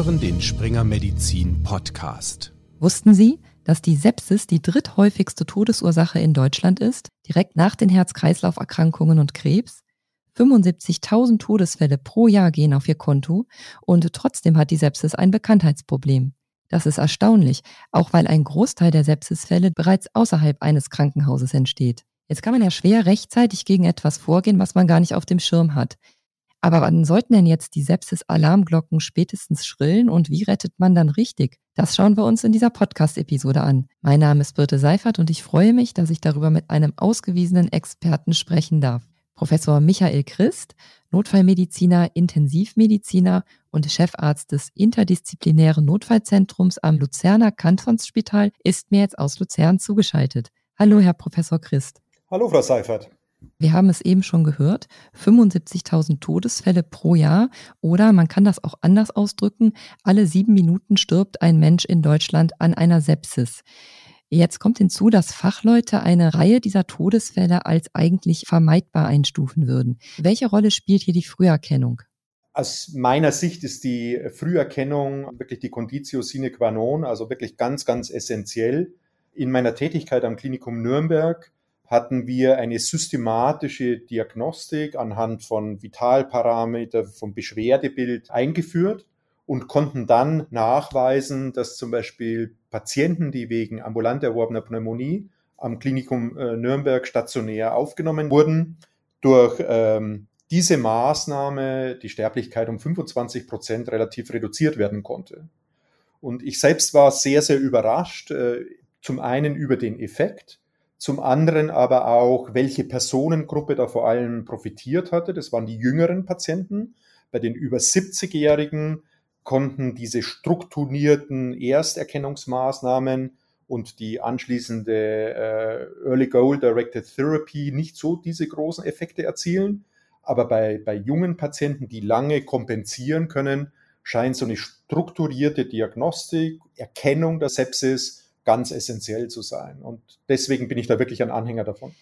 hören den Springer Medizin Podcast. Wussten Sie, dass die Sepsis die dritthäufigste Todesursache in Deutschland ist, direkt nach den Herz-Kreislauf-Erkrankungen und Krebs? 75.000 Todesfälle pro Jahr gehen auf ihr Konto und trotzdem hat die Sepsis ein Bekanntheitsproblem. Das ist erstaunlich, auch weil ein Großteil der Sepsisfälle bereits außerhalb eines Krankenhauses entsteht. Jetzt kann man ja schwer rechtzeitig gegen etwas vorgehen, was man gar nicht auf dem Schirm hat. Aber wann sollten denn jetzt die Sepsis-Alarmglocken spätestens schrillen und wie rettet man dann richtig? Das schauen wir uns in dieser Podcast-Episode an. Mein Name ist Birte Seifert und ich freue mich, dass ich darüber mit einem ausgewiesenen Experten sprechen darf. Professor Michael Christ, Notfallmediziner, Intensivmediziner und Chefarzt des interdisziplinären Notfallzentrums am Luzerner Kantonsspital, ist mir jetzt aus Luzern zugeschaltet. Hallo, Herr Professor Christ. Hallo, Frau Seifert. Wir haben es eben schon gehört, 75.000 Todesfälle pro Jahr oder man kann das auch anders ausdrücken, alle sieben Minuten stirbt ein Mensch in Deutschland an einer Sepsis. Jetzt kommt hinzu, dass Fachleute eine Reihe dieser Todesfälle als eigentlich vermeidbar einstufen würden. Welche Rolle spielt hier die Früherkennung? Aus meiner Sicht ist die Früherkennung wirklich die Conditio sine qua non, also wirklich ganz, ganz essentiell. In meiner Tätigkeit am Klinikum Nürnberg hatten wir eine systematische Diagnostik anhand von Vitalparametern, vom Beschwerdebild eingeführt und konnten dann nachweisen, dass zum Beispiel Patienten, die wegen ambulant erworbener Pneumonie am Klinikum äh, Nürnberg stationär aufgenommen wurden, durch ähm, diese Maßnahme die Sterblichkeit um 25 Prozent relativ reduziert werden konnte. Und ich selbst war sehr, sehr überrascht, äh, zum einen über den Effekt, zum anderen aber auch, welche Personengruppe da vor allem profitiert hatte. Das waren die jüngeren Patienten. Bei den über 70-Jährigen konnten diese strukturierten Ersterkennungsmaßnahmen und die anschließende äh, Early Goal Directed Therapy nicht so diese großen Effekte erzielen. Aber bei, bei jungen Patienten, die lange kompensieren können, scheint so eine strukturierte Diagnostik, Erkennung der Sepsis ganz essentiell zu sein. Und deswegen bin ich da wirklich ein Anhänger davon.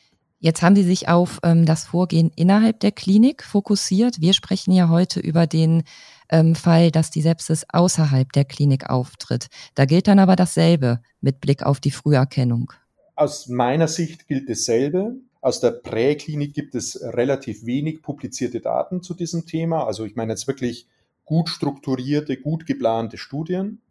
Jetzt haben Sie sich auf ähm, das Vorgehen innerhalb der Klinik fokussiert. Wir sprechen ja heute über den ähm, Fall, dass die Sepsis außerhalb der Klinik auftritt. Da gilt dann aber dasselbe mit Blick auf die Früherkennung. Aus meiner Sicht gilt dasselbe. Aus der Präklinik gibt es relativ wenig publizierte Daten zu diesem Thema. Also ich meine jetzt wirklich gut strukturierte, gut geplante Studien.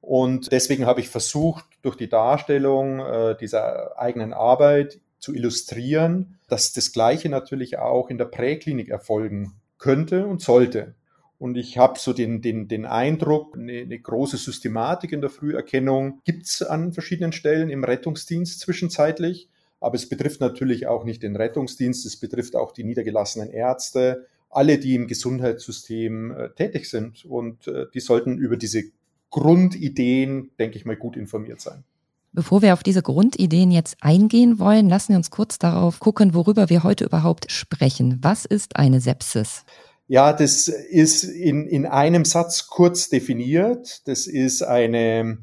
Und deswegen habe ich versucht, durch die Darstellung äh, dieser eigenen Arbeit zu illustrieren, dass das Gleiche natürlich auch in der Präklinik erfolgen könnte und sollte. Und ich habe so den, den, den Eindruck, eine, eine große Systematik in der Früherkennung gibt es an verschiedenen Stellen im Rettungsdienst zwischenzeitlich. Aber es betrifft natürlich auch nicht den Rettungsdienst, es betrifft auch die niedergelassenen Ärzte, alle, die im Gesundheitssystem äh, tätig sind. Und äh, die sollten über diese Grundideen, denke ich mal, gut informiert sein. Bevor wir auf diese Grundideen jetzt eingehen wollen, lassen wir uns kurz darauf gucken, worüber wir heute überhaupt sprechen. Was ist eine Sepsis? Ja, das ist in, in einem Satz kurz definiert. Das ist eine,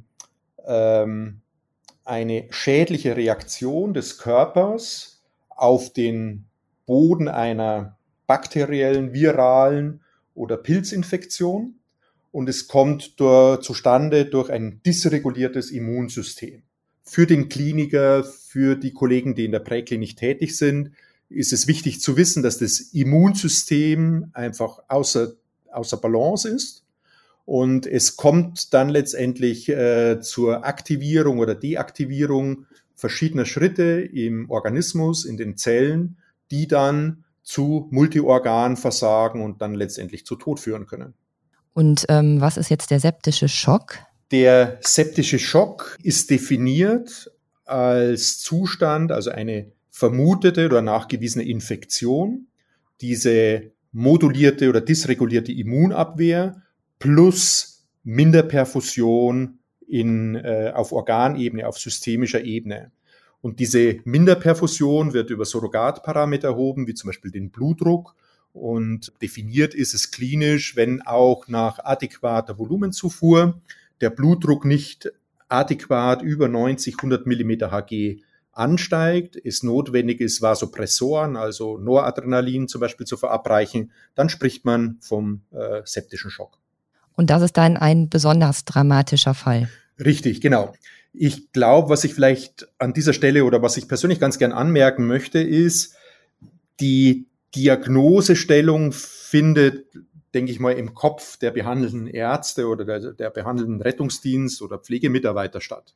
ähm, eine schädliche Reaktion des Körpers auf den Boden einer bakteriellen, viralen oder Pilzinfektion und es kommt zustande durch ein dysreguliertes Immunsystem. Für den Kliniker, für die Kollegen, die in der Präklinik tätig sind, ist es wichtig zu wissen, dass das Immunsystem einfach außer, außer Balance ist. Und es kommt dann letztendlich äh, zur Aktivierung oder Deaktivierung verschiedener Schritte im Organismus, in den Zellen, die dann zu Multiorganversagen und dann letztendlich zu Tod führen können. Und ähm, was ist jetzt der septische Schock? Der septische Schock ist definiert als Zustand, also eine vermutete oder nachgewiesene Infektion, diese modulierte oder dysregulierte Immunabwehr plus Minderperfusion in, äh, auf Organebene, auf systemischer Ebene. Und diese Minderperfusion wird über Surrogatparameter erhoben, wie zum Beispiel den Blutdruck und definiert ist es klinisch, wenn auch nach adäquater Volumenzufuhr der Blutdruck nicht adäquat über 90, 100 Millimeter Hg ansteigt, es notwendig ist, Vasopressoren, also Noradrenalin zum Beispiel zu verabreichen, dann spricht man vom äh, septischen Schock. Und das ist dann ein besonders dramatischer Fall. Richtig, genau. Ich glaube, was ich vielleicht an dieser Stelle oder was ich persönlich ganz gern anmerken möchte, ist, die Diagnosestellung findet, denke ich mal, im Kopf der behandelnden Ärzte oder der, der behandelnden Rettungsdienst oder Pflegemitarbeiter statt.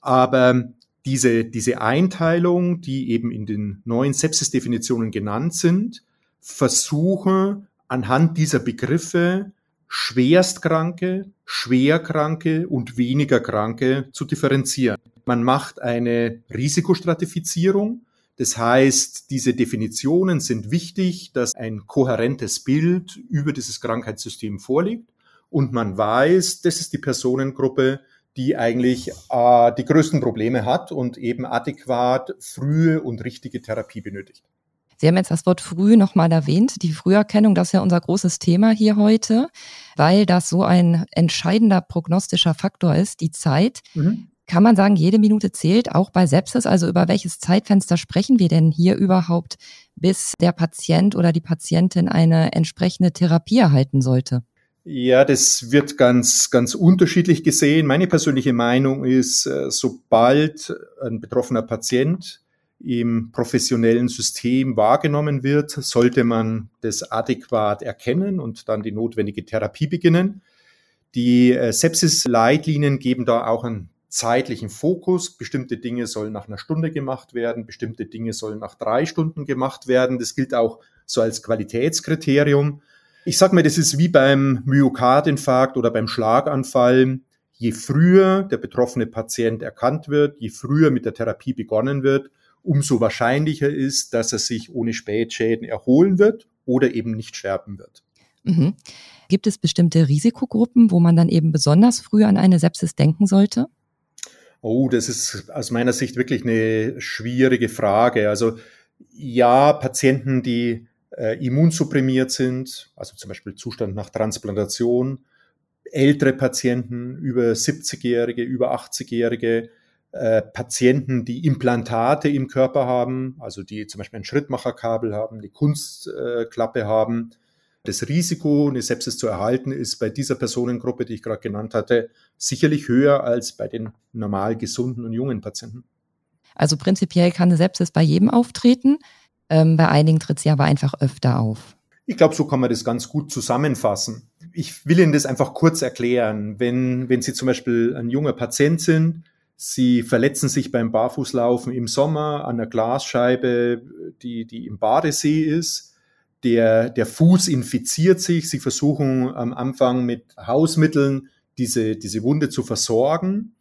Aber diese, diese Einteilung, die eben in den neuen Sepsis-Definitionen genannt sind, versuchen anhand dieser Begriffe Schwerstkranke, Schwerkranke und weniger Kranke zu differenzieren. Man macht eine Risikostratifizierung. Das heißt, diese Definitionen sind wichtig, dass ein kohärentes Bild über dieses Krankheitssystem vorliegt und man weiß, das ist die Personengruppe, die eigentlich äh, die größten Probleme hat und eben adäquat frühe und richtige Therapie benötigt. Sie haben jetzt das Wort früh nochmal erwähnt. Die Früherkennung, das ist ja unser großes Thema hier heute, weil das so ein entscheidender prognostischer Faktor ist, die Zeit. Mhm. Kann man sagen, jede Minute zählt, auch bei Sepsis? Also über welches Zeitfenster sprechen wir denn hier überhaupt, bis der Patient oder die Patientin eine entsprechende Therapie erhalten sollte? Ja, das wird ganz, ganz unterschiedlich gesehen. Meine persönliche Meinung ist, äh, sobald ein betroffener Patient im professionellen System wahrgenommen wird, sollte man das adäquat erkennen und dann die notwendige Therapie beginnen. Die äh, Sepsis-Leitlinien geben da auch einen zeitlichen Fokus. Bestimmte Dinge sollen nach einer Stunde gemacht werden, bestimmte Dinge sollen nach drei Stunden gemacht werden. Das gilt auch so als Qualitätskriterium. Ich sage mal, das ist wie beim Myokardinfarkt oder beim Schlaganfall. Je früher der betroffene Patient erkannt wird, je früher mit der Therapie begonnen wird, umso wahrscheinlicher ist, dass er sich ohne Spätschäden erholen wird oder eben nicht sterben wird. Mhm. Gibt es bestimmte Risikogruppen, wo man dann eben besonders früh an eine Sepsis denken sollte? Oh, das ist aus meiner Sicht wirklich eine schwierige Frage. Also ja, Patienten, die äh, immunsupprimiert sind, also zum Beispiel Zustand nach Transplantation, ältere Patienten, über 70-Jährige, über 80-Jährige, äh, Patienten, die Implantate im Körper haben, also die zum Beispiel ein Schrittmacherkabel haben, die Kunstklappe haben. Das Risiko, eine Sepsis zu erhalten, ist bei dieser Personengruppe, die ich gerade genannt hatte, sicherlich höher als bei den normal gesunden und jungen Patienten. Also prinzipiell kann eine Sepsis bei jedem auftreten. Ähm, bei einigen tritt sie aber einfach öfter auf. Ich glaube, so kann man das ganz gut zusammenfassen. Ich will Ihnen das einfach kurz erklären. Wenn, wenn Sie zum Beispiel ein junger Patient sind, Sie verletzen sich beim Barfußlaufen im Sommer an einer Glasscheibe, die, die im Badesee ist. Der, der Fuß infiziert sich. Sie versuchen am Anfang mit Hausmitteln diese, diese Wunde zu versorgen.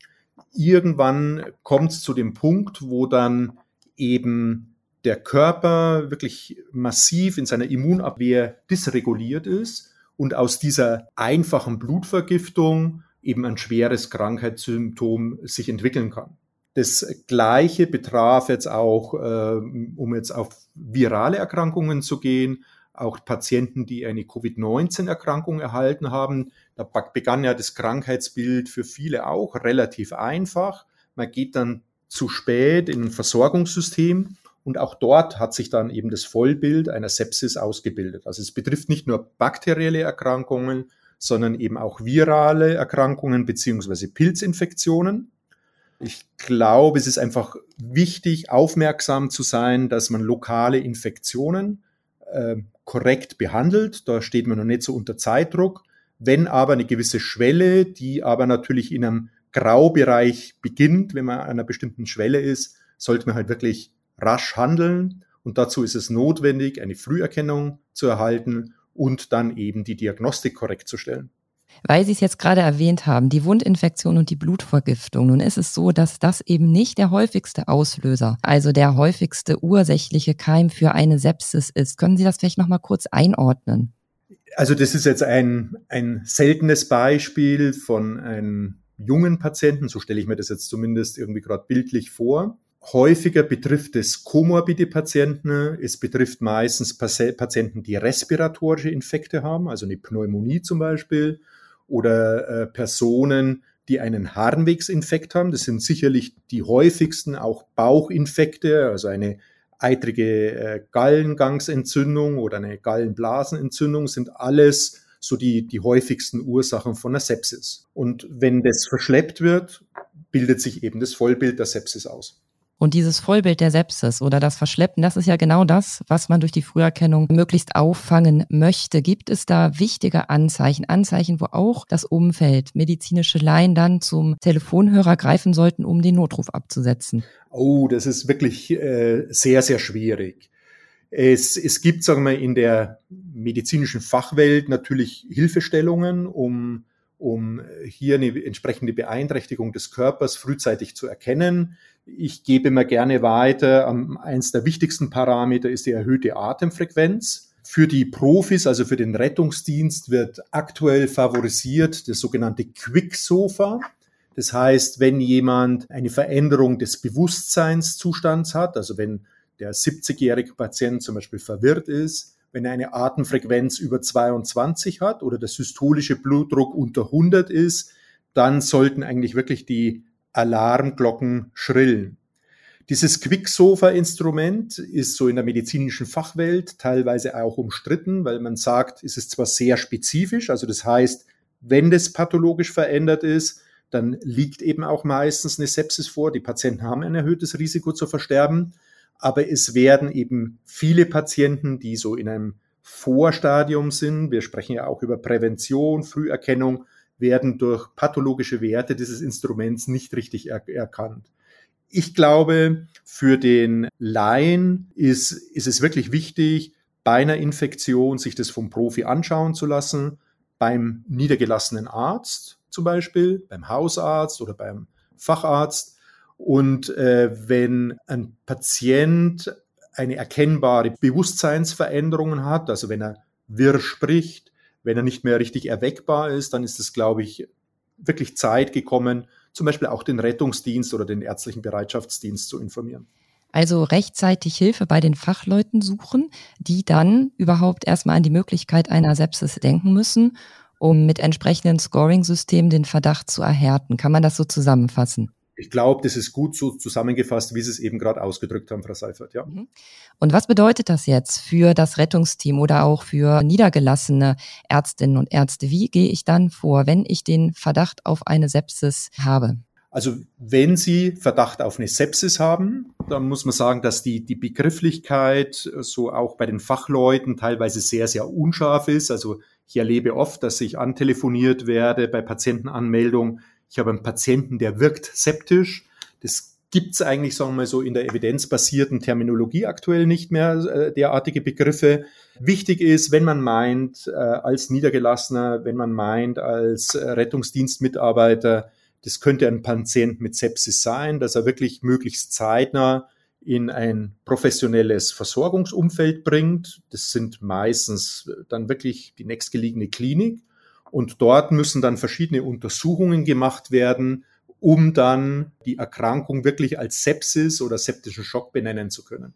Irgendwann kommt es zu dem Punkt, wo dann eben der Körper wirklich massiv in seiner Immunabwehr dysreguliert ist und aus dieser einfachen Blutvergiftung eben ein schweres Krankheitssymptom sich entwickeln kann. Das Gleiche betraf jetzt auch, äh, um jetzt auf virale Erkrankungen zu gehen, auch Patienten, die eine Covid-19-Erkrankung erhalten haben. Da begann ja das Krankheitsbild für viele auch relativ einfach. Man geht dann zu spät in ein Versorgungssystem und auch dort hat sich dann eben das Vollbild einer Sepsis ausgebildet. Also es betrifft nicht nur bakterielle Erkrankungen, sondern eben auch virale Erkrankungen beziehungsweise Pilzinfektionen. Ich glaube, es ist einfach wichtig, aufmerksam zu sein, dass man lokale Infektionen äh, korrekt behandelt. Da steht man noch nicht so unter Zeitdruck. Wenn aber eine gewisse Schwelle, die aber natürlich in einem Graubereich beginnt, wenn man an einer bestimmten Schwelle ist, sollte man halt wirklich rasch handeln. Und dazu ist es notwendig, eine Früherkennung zu erhalten und dann eben die Diagnostik korrekt zu stellen. Weil Sie es jetzt gerade erwähnt haben, die Wundinfektion und die Blutvergiftung. Nun ist es so, dass das eben nicht der häufigste Auslöser, also der häufigste ursächliche Keim für eine Sepsis ist. Können Sie das vielleicht nochmal kurz einordnen? Also das ist jetzt ein, ein seltenes Beispiel von einem jungen Patienten, so stelle ich mir das jetzt zumindest irgendwie gerade bildlich vor. Häufiger betrifft es komorbide Patienten. Es betrifft meistens Patienten, die respiratorische Infekte haben, also eine Pneumonie zum Beispiel, oder äh, Personen, die einen Harnwegsinfekt haben. Das sind sicherlich die häufigsten, auch Bauchinfekte, also eine eitrige äh, Gallengangsentzündung oder eine Gallenblasenentzündung sind alles so die, die häufigsten Ursachen von einer Sepsis. Und wenn das verschleppt wird, bildet sich eben das Vollbild der Sepsis aus. Und dieses Vollbild der Sepsis oder das Verschleppen, das ist ja genau das, was man durch die Früherkennung möglichst auffangen möchte. Gibt es da wichtige Anzeichen, Anzeichen, wo auch das Umfeld, medizinische Laien dann zum Telefonhörer greifen sollten, um den Notruf abzusetzen? Oh, das ist wirklich äh, sehr, sehr schwierig. Es, es gibt, sagen wir, in der medizinischen Fachwelt natürlich Hilfestellungen, um um hier eine entsprechende Beeinträchtigung des Körpers frühzeitig zu erkennen. Ich gebe immer gerne weiter, eins der wichtigsten Parameter ist die erhöhte Atemfrequenz. Für die Profis, also für den Rettungsdienst, wird aktuell favorisiert das sogenannte Quicksofa. Das heißt, wenn jemand eine Veränderung des Bewusstseinszustands hat, also wenn der 70-jährige Patient zum Beispiel verwirrt ist, wenn er eine Atemfrequenz über 22 hat oder der systolische Blutdruck unter 100 ist, dann sollten eigentlich wirklich die Alarmglocken schrillen. Dieses Quicksofa-Instrument ist so in der medizinischen Fachwelt teilweise auch umstritten, weil man sagt, es ist zwar sehr spezifisch, also das heißt, wenn das pathologisch verändert ist, dann liegt eben auch meistens eine Sepsis vor. Die Patienten haben ein erhöhtes Risiko zu versterben aber es werden eben viele Patienten, die so in einem Vorstadium sind, wir sprechen ja auch über Prävention, Früherkennung, werden durch pathologische Werte dieses Instruments nicht richtig er erkannt. Ich glaube, für den Laien ist, ist es wirklich wichtig, bei einer Infektion sich das vom Profi anschauen zu lassen, beim niedergelassenen Arzt zum Beispiel, beim Hausarzt oder beim Facharzt und äh, wenn ein Patient eine erkennbare Bewusstseinsveränderung hat, also wenn er wirr spricht, wenn er nicht mehr richtig erweckbar ist, dann ist es, glaube ich, wirklich Zeit gekommen, zum Beispiel auch den Rettungsdienst oder den ärztlichen Bereitschaftsdienst zu informieren. Also rechtzeitig Hilfe bei den Fachleuten suchen, die dann überhaupt erstmal an die Möglichkeit einer Sepsis denken müssen, um mit entsprechenden Scoring-Systemen den Verdacht zu erhärten. Kann man das so zusammenfassen? Ich glaube, das ist gut so zusammengefasst, wie Sie es eben gerade ausgedrückt haben, Frau Seifert. Ja. Mhm. Und was bedeutet das jetzt für das Rettungsteam oder auch für niedergelassene Ärztinnen und Ärzte? Wie gehe ich dann vor, wenn ich den Verdacht auf eine Sepsis habe? Also wenn Sie Verdacht auf eine Sepsis haben, dann muss man sagen, dass die, die Begrifflichkeit so auch bei den Fachleuten teilweise sehr, sehr unscharf ist. Also ich erlebe oft, dass ich antelefoniert werde bei Patientenanmeldung ich habe einen Patienten, der wirkt septisch. Das gibt's eigentlich, sagen wir mal so, in der evidenzbasierten Terminologie aktuell nicht mehr, äh, derartige Begriffe. Wichtig ist, wenn man meint, äh, als Niedergelassener, wenn man meint, als äh, Rettungsdienstmitarbeiter, das könnte ein Patient mit Sepsis sein, dass er wirklich möglichst zeitnah in ein professionelles Versorgungsumfeld bringt. Das sind meistens dann wirklich die nächstgelegene Klinik. Und dort müssen dann verschiedene Untersuchungen gemacht werden, um dann die Erkrankung wirklich als Sepsis oder septischen Schock benennen zu können.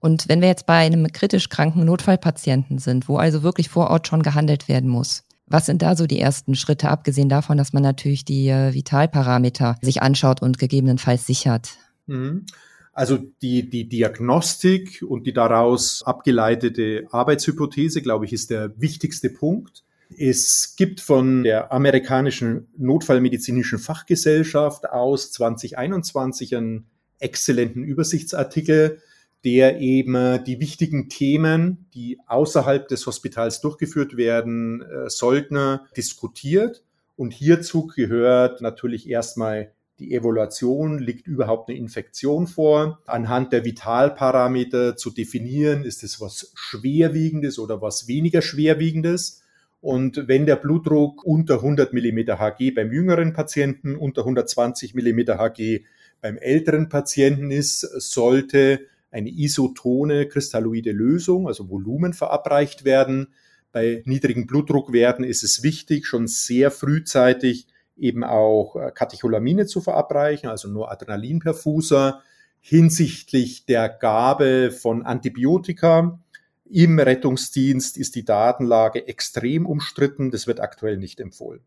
Und wenn wir jetzt bei einem kritisch kranken Notfallpatienten sind, wo also wirklich vor Ort schon gehandelt werden muss, was sind da so die ersten Schritte, abgesehen davon, dass man natürlich die äh, Vitalparameter sich anschaut und gegebenenfalls sichert? Mhm. Also die, die Diagnostik und die daraus abgeleitete Arbeitshypothese, glaube ich, ist der wichtigste Punkt. Es gibt von der amerikanischen Notfallmedizinischen Fachgesellschaft aus 2021 einen exzellenten Übersichtsartikel, der eben die wichtigen Themen, die außerhalb des Hospitals durchgeführt werden äh, sollten, diskutiert. Und hierzu gehört natürlich erstmal die Evaluation, liegt überhaupt eine Infektion vor? Anhand der Vitalparameter zu definieren, ist es was Schwerwiegendes oder was weniger Schwerwiegendes? Und wenn der Blutdruck unter 100 mm Hg beim jüngeren Patienten, unter 120 mm Hg beim älteren Patienten ist, sollte eine isotone kristalloide Lösung, also Volumen verabreicht werden. Bei niedrigen Blutdruckwerten ist es wichtig, schon sehr frühzeitig eben auch äh, Katecholamine zu verabreichen, also nur Adrenalinperfuser. Hinsichtlich der Gabe von Antibiotika im Rettungsdienst ist die Datenlage extrem umstritten. Das wird aktuell nicht empfohlen.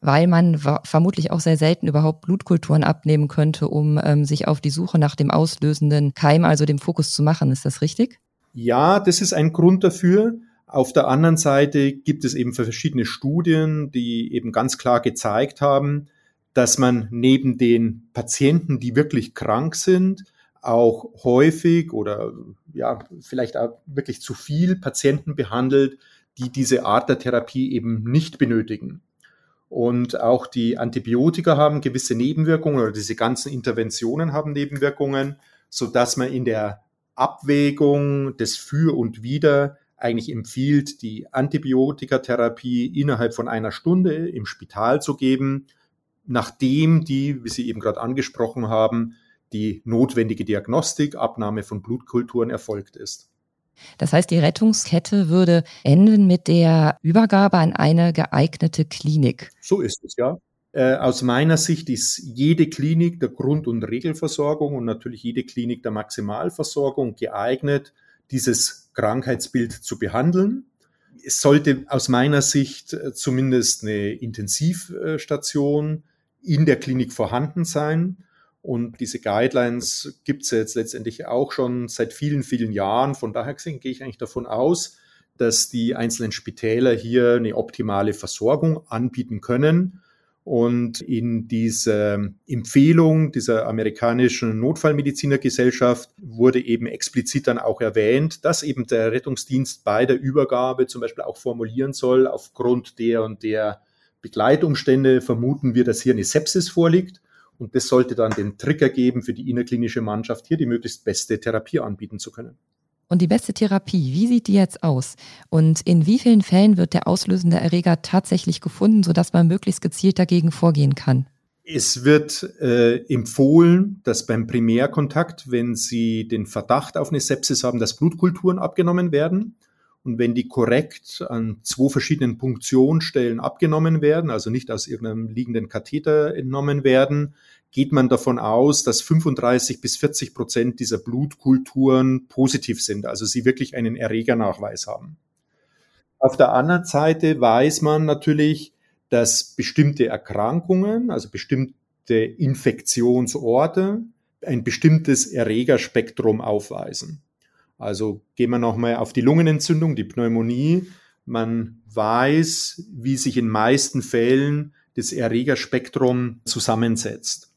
Weil man vermutlich auch sehr selten überhaupt Blutkulturen abnehmen könnte, um ähm, sich auf die Suche nach dem auslösenden Keim, also dem Fokus zu machen. Ist das richtig? Ja, das ist ein Grund dafür. Auf der anderen Seite gibt es eben verschiedene Studien, die eben ganz klar gezeigt haben, dass man neben den Patienten, die wirklich krank sind, auch häufig oder ja, vielleicht auch wirklich zu viel Patienten behandelt, die diese Art der Therapie eben nicht benötigen. Und auch die Antibiotika haben gewisse Nebenwirkungen oder diese ganzen Interventionen haben Nebenwirkungen, so dass man in der Abwägung des Für und Wider eigentlich empfiehlt, die Antibiotikatherapie innerhalb von einer Stunde im Spital zu geben, nachdem die, wie Sie eben gerade angesprochen haben, die notwendige Diagnostik, Abnahme von Blutkulturen erfolgt ist. Das heißt, die Rettungskette würde enden mit der Übergabe an eine geeignete Klinik. So ist es, ja. Äh, aus meiner Sicht ist jede Klinik der Grund- und Regelversorgung und natürlich jede Klinik der Maximalversorgung geeignet, dieses Krankheitsbild zu behandeln. Es sollte aus meiner Sicht äh, zumindest eine Intensivstation in der Klinik vorhanden sein. Und diese Guidelines gibt es jetzt letztendlich auch schon seit vielen, vielen Jahren. Von daher gesehen gehe ich eigentlich davon aus, dass die einzelnen Spitäler hier eine optimale Versorgung anbieten können. Und in dieser Empfehlung dieser amerikanischen Notfallmedizinergesellschaft wurde eben explizit dann auch erwähnt, dass eben der Rettungsdienst bei der Übergabe zum Beispiel auch formulieren soll, aufgrund der und der Begleitumstände vermuten wir, dass hier eine Sepsis vorliegt. Und das sollte dann den Trigger geben für die innerklinische Mannschaft, hier die möglichst beste Therapie anbieten zu können. Und die beste Therapie, wie sieht die jetzt aus? Und in wie vielen Fällen wird der auslösende Erreger tatsächlich gefunden, sodass man möglichst gezielt dagegen vorgehen kann? Es wird äh, empfohlen, dass beim Primärkontakt, wenn Sie den Verdacht auf eine Sepsis haben, dass Blutkulturen abgenommen werden. Und wenn die korrekt an zwei verschiedenen Punktionsstellen abgenommen werden, also nicht aus irgendeinem liegenden Katheter entnommen werden, geht man davon aus, dass 35 bis 40 Prozent dieser Blutkulturen positiv sind, also sie wirklich einen Erregernachweis haben. Auf der anderen Seite weiß man natürlich, dass bestimmte Erkrankungen, also bestimmte Infektionsorte, ein bestimmtes Erregerspektrum aufweisen. Also gehen wir nochmal auf die Lungenentzündung, die Pneumonie. Man weiß, wie sich in meisten Fällen das Erregerspektrum zusammensetzt.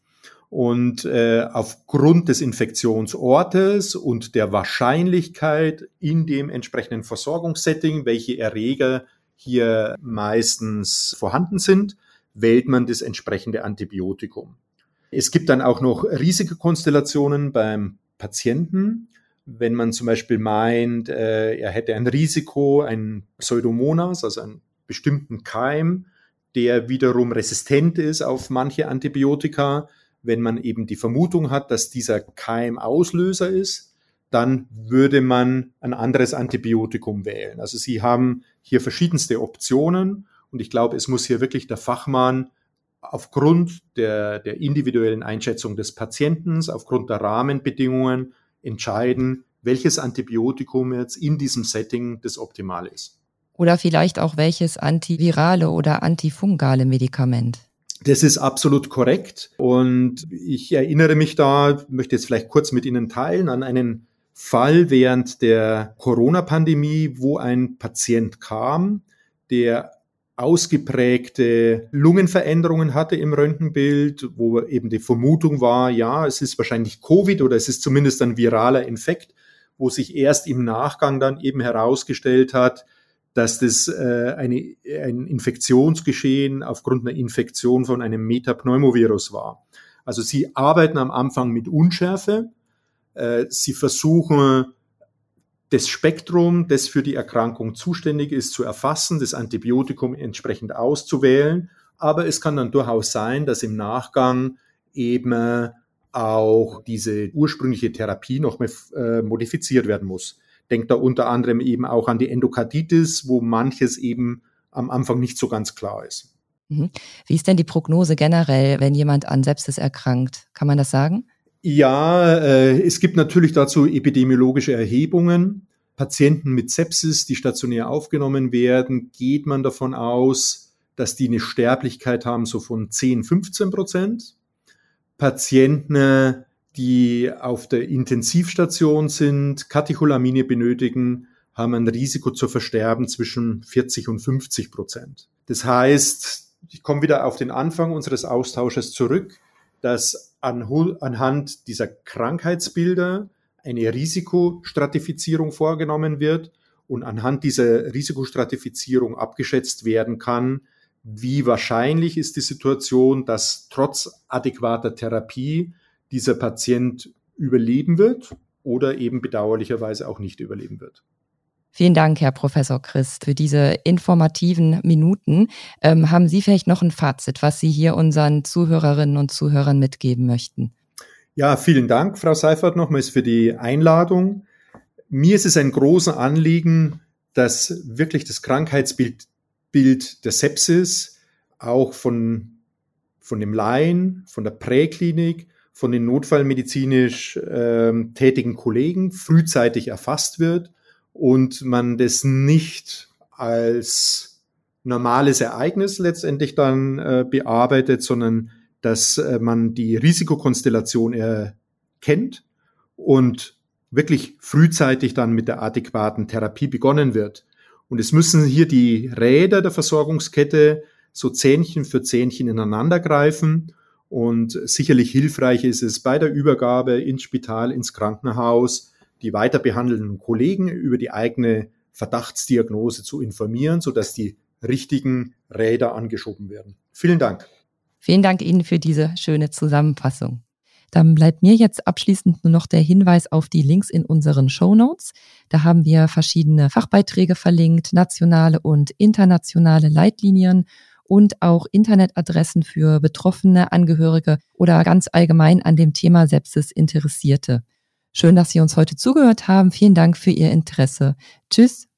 Und äh, aufgrund des Infektionsortes und der Wahrscheinlichkeit in dem entsprechenden Versorgungssetting, welche Erreger hier meistens vorhanden sind, wählt man das entsprechende Antibiotikum. Es gibt dann auch noch Risikokonstellationen beim Patienten wenn man zum Beispiel meint, äh, er hätte ein Risiko, ein Pseudomonas, also einen bestimmten Keim, der wiederum resistent ist auf manche Antibiotika, wenn man eben die Vermutung hat, dass dieser Keim Auslöser ist, dann würde man ein anderes Antibiotikum wählen. Also Sie haben hier verschiedenste Optionen und ich glaube, es muss hier wirklich der Fachmann aufgrund der, der individuellen Einschätzung des Patienten, aufgrund der Rahmenbedingungen entscheiden, welches Antibiotikum jetzt in diesem Setting das Optimale ist. Oder vielleicht auch welches antivirale oder antifungale Medikament. Das ist absolut korrekt. Und ich erinnere mich da, möchte jetzt vielleicht kurz mit Ihnen teilen, an einen Fall während der Corona-Pandemie, wo ein Patient kam, der ausgeprägte Lungenveränderungen hatte im Röntgenbild, wo eben die Vermutung war, ja, es ist wahrscheinlich Covid oder es ist zumindest ein viraler Infekt, wo sich erst im Nachgang dann eben herausgestellt hat, dass das äh, eine, ein Infektionsgeschehen aufgrund einer Infektion von einem Metapneumovirus war. Also sie arbeiten am Anfang mit Unschärfe, äh, sie versuchen das Spektrum, das für die Erkrankung zuständig ist, zu erfassen, das Antibiotikum entsprechend auszuwählen. Aber es kann dann durchaus sein, dass im Nachgang eben auch diese ursprüngliche Therapie noch mal, äh, modifiziert werden muss. Denkt da unter anderem eben auch an die Endokarditis, wo manches eben am Anfang nicht so ganz klar ist. Mhm. Wie ist denn die Prognose generell, wenn jemand an Sepsis erkrankt? Kann man das sagen? Ja, äh, es gibt natürlich dazu epidemiologische Erhebungen. Patienten mit Sepsis, die stationär aufgenommen werden, geht man davon aus, dass die eine Sterblichkeit haben so von 10, 15 Prozent. Patienten, die auf der Intensivstation sind, Katecholamine benötigen, haben ein Risiko zu versterben zwischen 40 und 50 Prozent. Das heißt, ich komme wieder auf den Anfang unseres Austausches zurück, dass anhand dieser Krankheitsbilder eine Risikostratifizierung vorgenommen wird und anhand dieser Risikostratifizierung abgeschätzt werden kann, wie wahrscheinlich ist die Situation, dass trotz adäquater Therapie dieser Patient überleben wird oder eben bedauerlicherweise auch nicht überleben wird. Vielen Dank, Herr Professor Christ, für diese informativen Minuten. Ähm, haben Sie vielleicht noch ein Fazit, was Sie hier unseren Zuhörerinnen und Zuhörern mitgeben möchten? Ja, vielen Dank, Frau Seifert, nochmals für die Einladung. Mir ist es ein großes Anliegen, dass wirklich das Krankheitsbild Bild der Sepsis auch von, von dem Laien, von der Präklinik, von den notfallmedizinisch äh, tätigen Kollegen frühzeitig erfasst wird und man das nicht als normales Ereignis letztendlich dann äh, bearbeitet, sondern dass äh, man die Risikokonstellation erkennt und wirklich frühzeitig dann mit der adäquaten Therapie begonnen wird. Und es müssen hier die Räder der Versorgungskette so Zähnchen für Zähnchen ineinander greifen. Und sicherlich hilfreich ist es bei der Übergabe ins Spital, ins Krankenhaus, die weiter behandelnden Kollegen über die eigene Verdachtsdiagnose zu informieren, sodass die richtigen Räder angeschoben werden. Vielen Dank. Vielen Dank Ihnen für diese schöne Zusammenfassung. Dann bleibt mir jetzt abschließend nur noch der Hinweis auf die Links in unseren Show Notes. Da haben wir verschiedene Fachbeiträge verlinkt, nationale und internationale Leitlinien und auch Internetadressen für betroffene Angehörige oder ganz allgemein an dem Thema Sepsis Interessierte. Schön, dass Sie uns heute zugehört haben. Vielen Dank für Ihr Interesse. Tschüss.